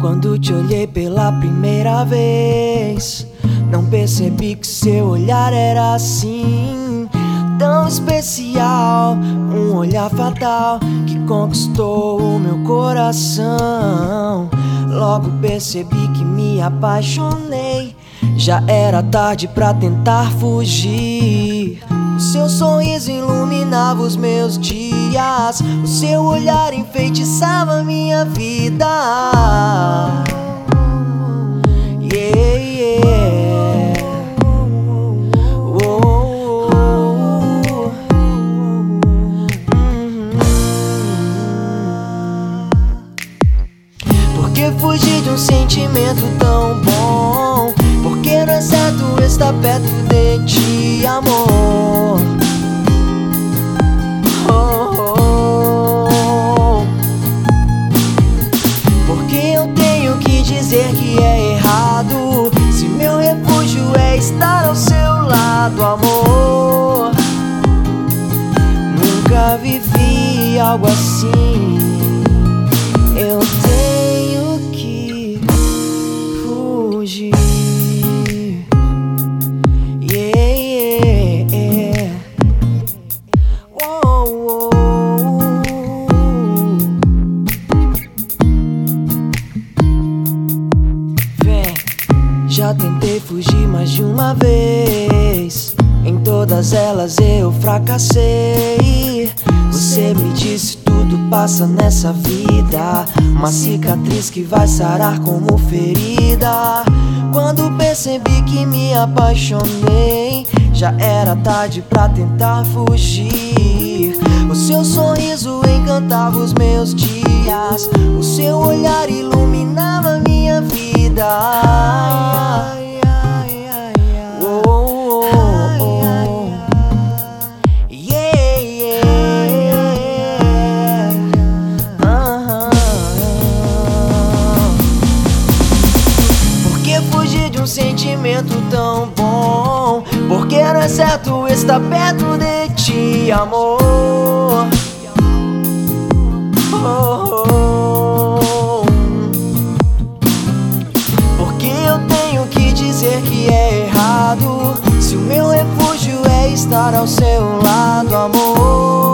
Quando te olhei pela primeira vez, não percebi que seu olhar era assim, tão especial. Um olhar fatal que conquistou o meu coração. Logo percebi que me apaixonei. Já era tarde pra tentar fugir. Seu sorriso iluminava os meus dias. O seu olhar enfeitiçava minha vida. Yeah. Oh, oh, Por que fugir de um sentimento tão bom? Porque não é certo estar perto de ti, amor. Dizer que é errado. Se meu refúgio é estar ao seu lado, amor. Nunca vivi algo assim. Já tentei fugir mais de uma vez. Em todas elas eu fracassei. Você me disse tudo passa nessa vida. Uma cicatriz que vai sarar como ferida. Quando percebi que me apaixonei, já era tarde pra tentar fugir. O seu sorriso encantava os meus dias. O seu olhar iluminava minha vida. Fugir de um sentimento tão bom? Porque não é certo estar perto de ti, amor. Oh, oh. Porque eu tenho que dizer que é errado. Se o meu refúgio é estar ao seu lado, amor.